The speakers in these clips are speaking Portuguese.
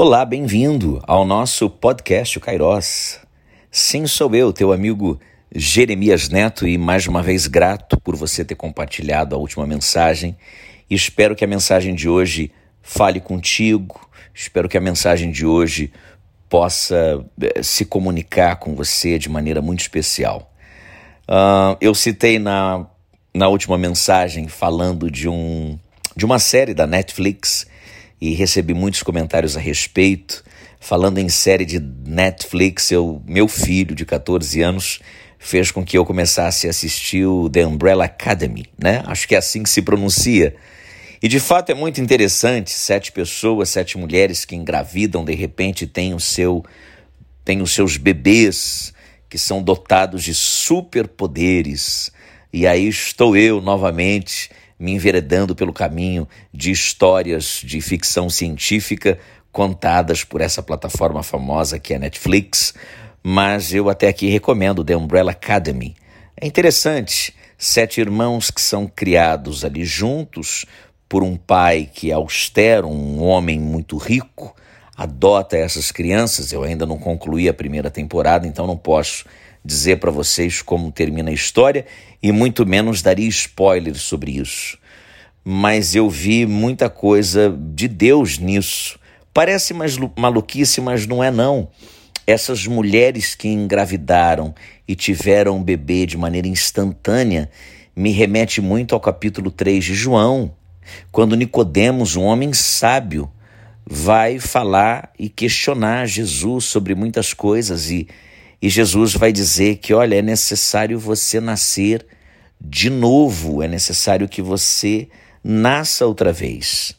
Olá, bem-vindo ao nosso podcast o Kairós. Sim, sou eu, teu amigo Jeremias Neto, e mais uma vez grato por você ter compartilhado a última mensagem. Espero que a mensagem de hoje fale contigo, espero que a mensagem de hoje possa eh, se comunicar com você de maneira muito especial. Uh, eu citei na, na última mensagem falando de, um, de uma série da Netflix e recebi muitos comentários a respeito. Falando em série de Netflix, eu, meu filho de 14 anos fez com que eu começasse a assistir o The Umbrella Academy, né? Acho que é assim que se pronuncia. E de fato é muito interessante, sete pessoas, sete mulheres que engravidam, de repente têm o seu têm os seus bebês que são dotados de superpoderes. E aí estou eu novamente me enveredando pelo caminho de histórias de ficção científica contadas por essa plataforma famosa que é a Netflix, mas eu até aqui recomendo The Umbrella Academy. É interessante, sete irmãos que são criados ali juntos por um pai que é austero, um homem muito rico, adota essas crianças. Eu ainda não concluí a primeira temporada, então não posso dizer para vocês como termina a história e muito menos daria spoilers sobre isso. Mas eu vi muita coisa de Deus nisso. Parece mais maluquice, mas não é não. Essas mulheres que engravidaram e tiveram um bebê de maneira instantânea me remete muito ao capítulo 3 de João, quando Nicodemos, um homem sábio, vai falar e questionar Jesus sobre muitas coisas e e Jesus vai dizer que, olha, é necessário você nascer de novo, é necessário que você nasça outra vez.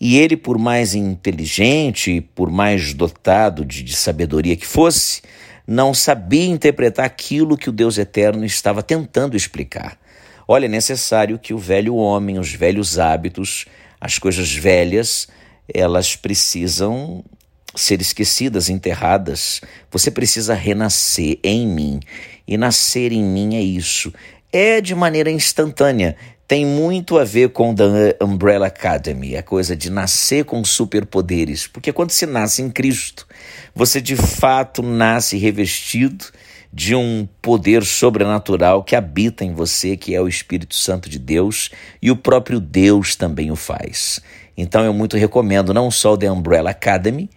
E ele, por mais inteligente, por mais dotado de, de sabedoria que fosse, não sabia interpretar aquilo que o Deus eterno estava tentando explicar. Olha, é necessário que o velho homem, os velhos hábitos, as coisas velhas, elas precisam ser esquecidas, enterradas. Você precisa renascer em mim. E nascer em mim é isso. É de maneira instantânea. Tem muito a ver com The Umbrella Academy, a coisa de nascer com superpoderes. Porque quando se nasce em Cristo, você de fato nasce revestido de um poder sobrenatural que habita em você, que é o Espírito Santo de Deus, e o próprio Deus também o faz. Então eu muito recomendo não só o The Umbrella Academy,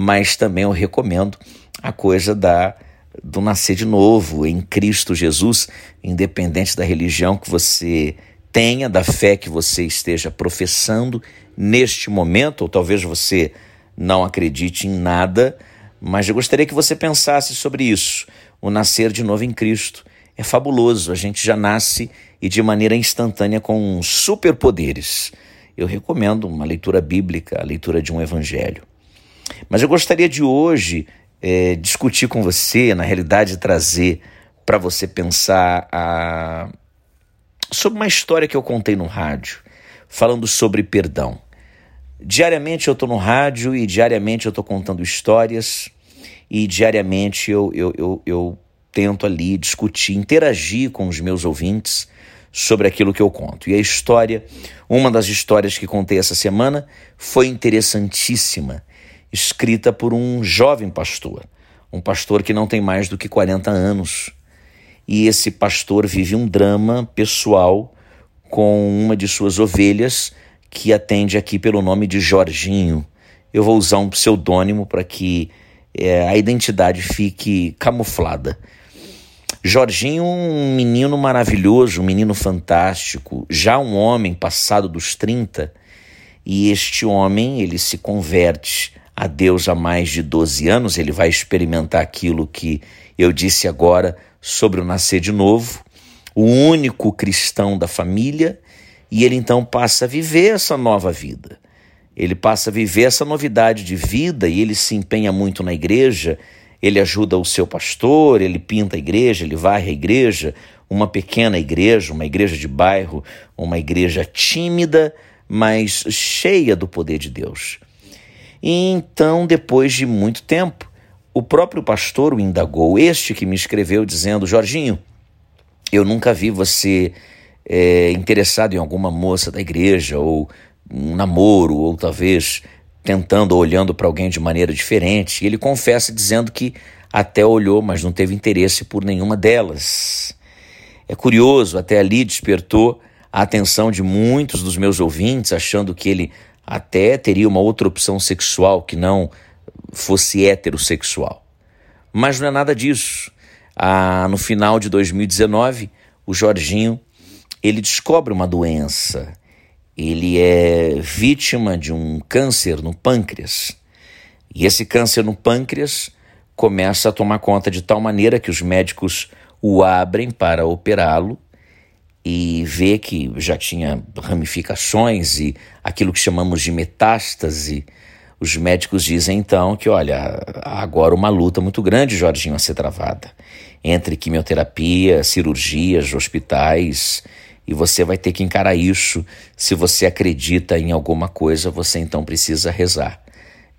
mas também eu recomendo a coisa da do nascer de novo em Cristo Jesus, independente da religião que você tenha, da fé que você esteja professando neste momento, ou talvez você não acredite em nada, mas eu gostaria que você pensasse sobre isso. O nascer de novo em Cristo é fabuloso, a gente já nasce e de maneira instantânea com superpoderes. Eu recomendo uma leitura bíblica, a leitura de um evangelho. Mas eu gostaria de hoje é, discutir com você, na realidade, trazer para você pensar a... sobre uma história que eu contei no rádio, falando sobre perdão. Diariamente eu estou no rádio e diariamente eu estou contando histórias e diariamente eu, eu, eu, eu tento ali discutir, interagir com os meus ouvintes sobre aquilo que eu conto. E a história, uma das histórias que contei essa semana, foi interessantíssima escrita por um jovem pastor, um pastor que não tem mais do que 40 anos. E esse pastor vive um drama pessoal com uma de suas ovelhas que atende aqui pelo nome de Jorginho. Eu vou usar um pseudônimo para que é, a identidade fique camuflada. Jorginho, um menino maravilhoso, um menino fantástico, já um homem passado dos 30, e este homem ele se converte a Deus há mais de 12 anos, ele vai experimentar aquilo que eu disse agora sobre o nascer de novo, o único cristão da família, e ele então passa a viver essa nova vida. Ele passa a viver essa novidade de vida e ele se empenha muito na igreja, ele ajuda o seu pastor, ele pinta a igreja, ele varre a igreja, uma pequena igreja, uma igreja de bairro, uma igreja tímida, mas cheia do poder de Deus. E então, depois de muito tempo, o próprio pastor o indagou, este que me escreveu dizendo: Jorginho, eu nunca vi você é, interessado em alguma moça da igreja, ou um namoro, ou talvez tentando, olhando para alguém de maneira diferente. E ele confessa dizendo que até olhou, mas não teve interesse por nenhuma delas. É curioso, até ali despertou a atenção de muitos dos meus ouvintes, achando que ele até teria uma outra opção sexual que não fosse heterossexual. Mas não é nada disso. Ah, no final de 2019, o Jorginho ele descobre uma doença. Ele é vítima de um câncer no pâncreas. E esse câncer no pâncreas começa a tomar conta de tal maneira que os médicos o abrem para operá-lo e vê que já tinha ramificações e aquilo que chamamos de metástase. Os médicos dizem então que, olha, agora uma luta muito grande, Jorginho, a ser travada entre quimioterapia, cirurgias, hospitais, e você vai ter que encarar isso. Se você acredita em alguma coisa, você então precisa rezar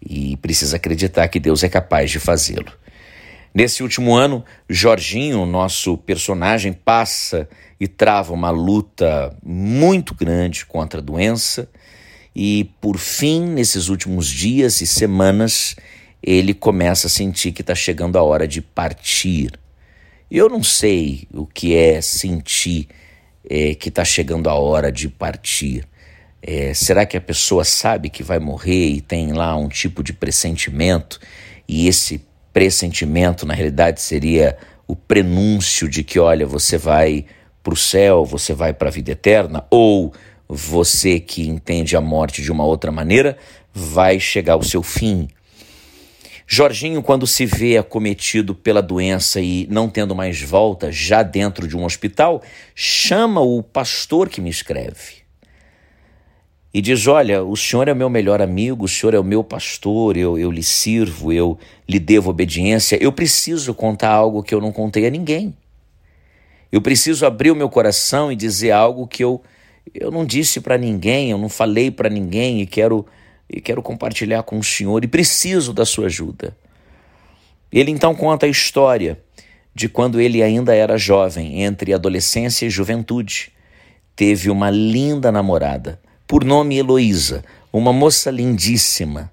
e precisa acreditar que Deus é capaz de fazê-lo. Nesse último ano, Jorginho, nosso personagem, passa e trava uma luta muito grande contra a doença, e por fim, nesses últimos dias e semanas, ele começa a sentir que está chegando a hora de partir. Eu não sei o que é sentir é, que está chegando a hora de partir. É, será que a pessoa sabe que vai morrer e tem lá um tipo de pressentimento e esse pressentimento na realidade seria o prenúncio de que, olha, você vai para o céu, você vai para a vida eterna, ou você que entende a morte de uma outra maneira vai chegar ao seu fim. Jorginho, quando se vê acometido pela doença e não tendo mais volta, já dentro de um hospital, chama o pastor que me escreve e diz: Olha, o senhor é meu melhor amigo, o senhor é o meu pastor, eu, eu lhe sirvo, eu lhe devo obediência. Eu preciso contar algo que eu não contei a ninguém. Eu preciso abrir o meu coração e dizer algo que eu, eu não disse para ninguém, eu não falei para ninguém e quero e quero compartilhar com o Senhor e preciso da sua ajuda. Ele então conta a história de quando ele ainda era jovem, entre adolescência e juventude. Teve uma linda namorada, por nome Heloísa, uma moça lindíssima.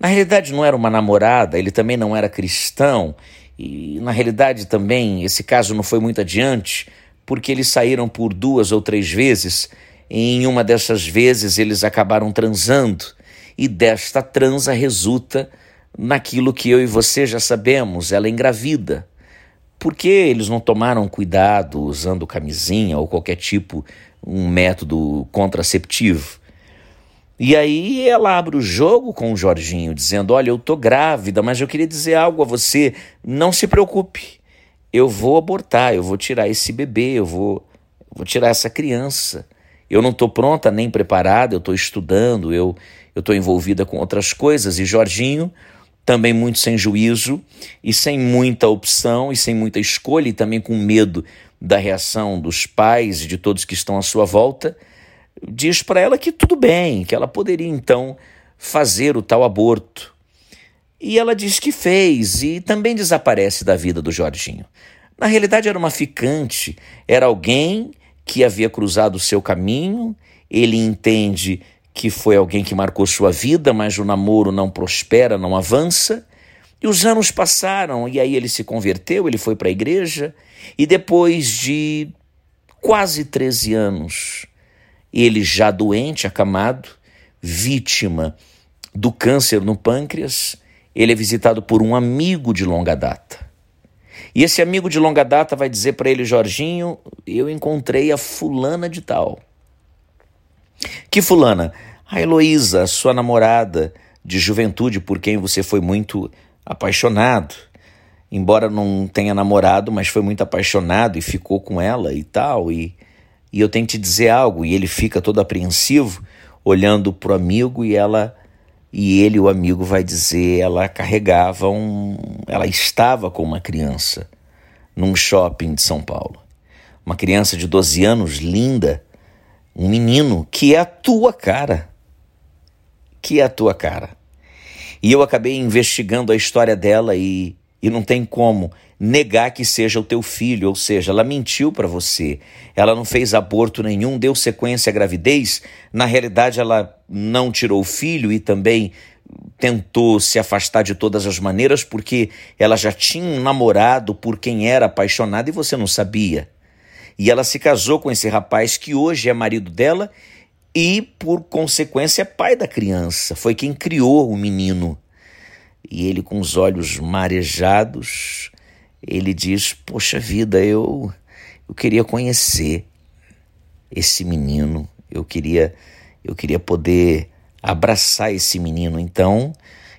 Na realidade, não era uma namorada, ele também não era cristão, e na realidade também esse caso não foi muito adiante, porque eles saíram por duas ou três vezes, e em uma dessas vezes eles acabaram transando e desta transa resulta naquilo que eu e você já sabemos, ela engravida. Por que eles não tomaram cuidado usando camisinha ou qualquer tipo, um método contraceptivo? E aí ela abre o jogo com o Jorginho, dizendo: Olha, eu tô grávida, mas eu queria dizer algo a você. Não se preocupe, eu vou abortar, eu vou tirar esse bebê, eu vou, vou tirar essa criança. Eu não estou pronta nem preparada, eu estou estudando, eu eu estou envolvida com outras coisas. E Jorginho, também muito sem juízo e sem muita opção e sem muita escolha, e também com medo da reação dos pais e de todos que estão à sua volta, diz para ela que tudo bem, que ela poderia então fazer o tal aborto. E ela diz que fez e também desaparece da vida do Jorginho. Na realidade, era uma ficante, era alguém que havia cruzado o seu caminho, ele entende que foi alguém que marcou sua vida, mas o namoro não prospera, não avança. E os anos passaram, e aí ele se converteu, ele foi para a igreja, e depois de quase 13 anos, ele já doente, acamado, vítima do câncer no pâncreas, ele é visitado por um amigo de longa data. E esse amigo de longa data vai dizer para ele, Jorginho, eu encontrei a fulana de tal. Que fulana? A Heloísa, sua namorada de juventude, por quem você foi muito apaixonado. Embora não tenha namorado, mas foi muito apaixonado e ficou com ela e tal. E, e eu tenho que te dizer algo. E ele fica todo apreensivo, olhando pro amigo, e ela. E ele, o amigo, vai dizer: ela carregava um. Ela estava com uma criança num shopping de São Paulo. Uma criança de 12 anos, linda, um menino que é a tua cara. Que é a tua cara. E eu acabei investigando a história dela e, e não tem como negar que seja o teu filho, ou seja, ela mentiu para você. Ela não fez aborto nenhum, deu sequência à gravidez. Na realidade, ela não tirou o filho e também tentou se afastar de todas as maneiras porque ela já tinha um namorado por quem era apaixonada e você não sabia. E ela se casou com esse rapaz que hoje é marido dela e, por consequência, é pai da criança. Foi quem criou o menino. E ele, com os olhos marejados, ele diz: Poxa vida, eu, eu queria conhecer esse menino, eu queria, eu queria poder abraçar esse menino. Então,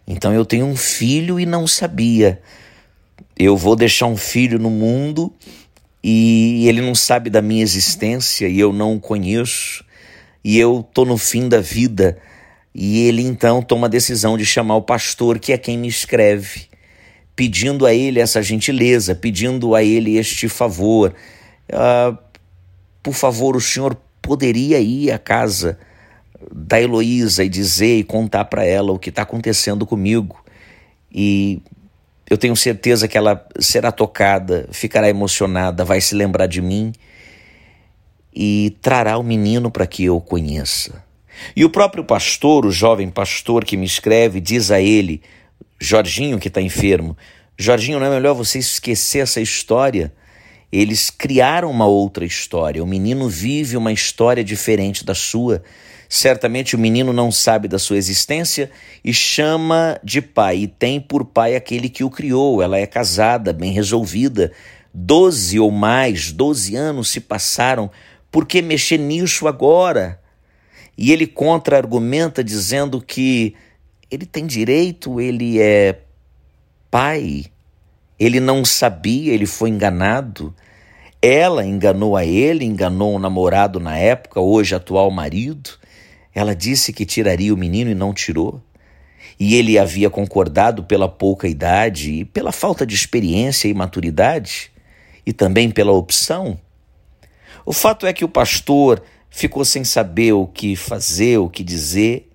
então eu tenho um filho e não sabia. Eu vou deixar um filho no mundo e ele não sabe da minha existência e eu não o conheço e eu tô no fim da vida. E ele então toma a decisão de chamar o pastor, que é quem me escreve, pedindo a ele essa gentileza, pedindo a ele este favor. Uh, por favor, o senhor poderia ir à casa da Heloísa e dizer e contar para ela o que está acontecendo comigo. E eu tenho certeza que ela será tocada, ficará emocionada, vai se lembrar de mim e trará o menino para que eu o conheça. E o próprio pastor, o jovem pastor que me escreve, diz a ele, Jorginho que está enfermo, Jorginho, não é melhor você esquecer essa história? Eles criaram uma outra história. O menino vive uma história diferente da sua. Certamente o menino não sabe da sua existência e chama de pai, e tem por pai aquele que o criou. Ela é casada, bem resolvida. Doze ou mais, doze anos se passaram por que mexer nisso agora? E ele contra-argumenta dizendo que ele tem direito, ele é pai, ele não sabia, ele foi enganado. Ela enganou a ele, enganou o namorado na época, hoje atual marido. Ela disse que tiraria o menino e não tirou. E ele havia concordado pela pouca idade e pela falta de experiência e maturidade, e também pela opção o fato é que o pastor ficou sem saber o que fazer, o que dizer,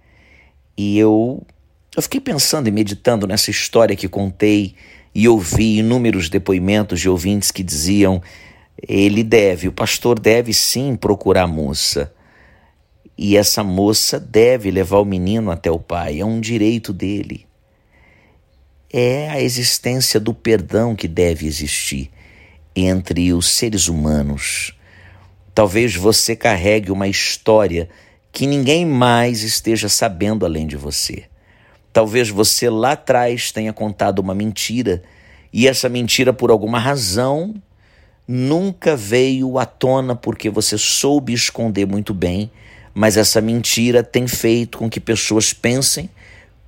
e eu, eu fiquei pensando e meditando nessa história que contei e ouvi inúmeros depoimentos de ouvintes que diziam: ele deve, o pastor deve sim procurar a moça. E essa moça deve levar o menino até o pai, é um direito dele. É a existência do perdão que deve existir entre os seres humanos. Talvez você carregue uma história que ninguém mais esteja sabendo além de você. Talvez você lá atrás tenha contado uma mentira e essa mentira, por alguma razão, nunca veio à tona porque você soube esconder muito bem, mas essa mentira tem feito com que pessoas pensem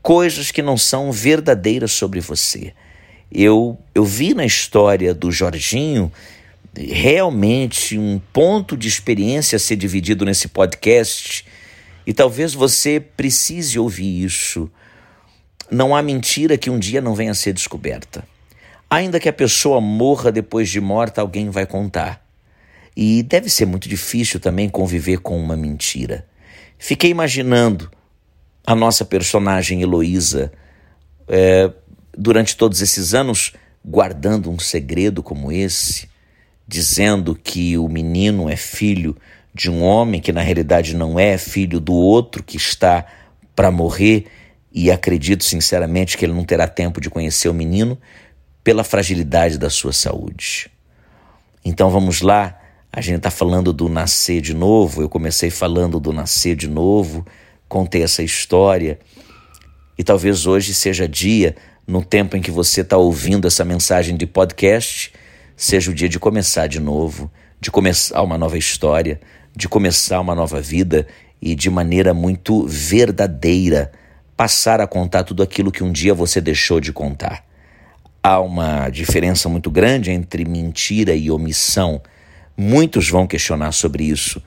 coisas que não são verdadeiras sobre você. Eu, eu vi na história do Jorginho realmente um ponto de experiência a ser dividido nesse podcast e talvez você precise ouvir isso. Não há mentira que um dia não venha a ser descoberta. Ainda que a pessoa morra depois de morta, alguém vai contar. E deve ser muito difícil também conviver com uma mentira. Fiquei imaginando a nossa personagem Heloísa é, durante todos esses anos guardando um segredo como esse dizendo que o menino é filho de um homem que na realidade não é, filho do outro que está para morrer, e acredito sinceramente que ele não terá tempo de conhecer o menino pela fragilidade da sua saúde. Então vamos lá, a gente está falando do nascer de novo, eu comecei falando do nascer de novo, contei essa história, e talvez hoje seja dia, no tempo em que você está ouvindo essa mensagem de podcast, seja o dia de começar de novo, de começar uma nova história, de começar uma nova vida e de maneira muito verdadeira passar a contar tudo aquilo que um dia você deixou de contar. Há uma diferença muito grande entre mentira e omissão. Muitos vão questionar sobre isso,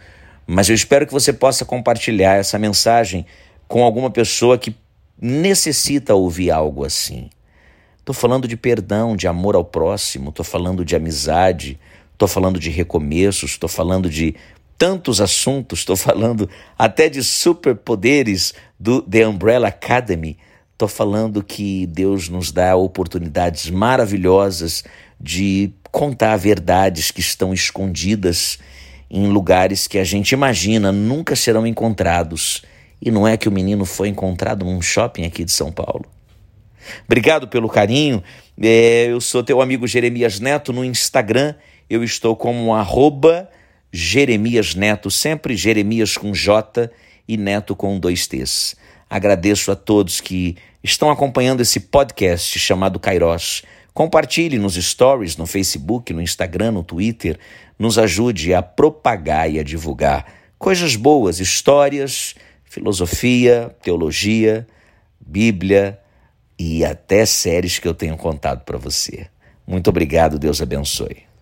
mas eu espero que você possa compartilhar essa mensagem com alguma pessoa que necessita ouvir algo assim. Estou falando de perdão, de amor ao próximo, estou falando de amizade, estou falando de recomeços, estou falando de tantos assuntos, estou falando até de superpoderes do The Umbrella Academy. Estou falando que Deus nos dá oportunidades maravilhosas de contar verdades que estão escondidas em lugares que a gente imagina nunca serão encontrados E não é que o menino foi encontrado num shopping aqui de São Paulo. Obrigado pelo carinho. É, eu sou teu amigo Jeremias Neto no Instagram. Eu estou como arroba Jeremias Neto, sempre Jeremias com J e Neto com dois T's. Agradeço a todos que estão acompanhando esse podcast chamado Kairos. Compartilhe nos stories, no Facebook, no Instagram, no Twitter. Nos ajude a propagar e a divulgar coisas boas, histórias, filosofia, teologia, Bíblia e até séries que eu tenho contado para você. Muito obrigado, Deus abençoe.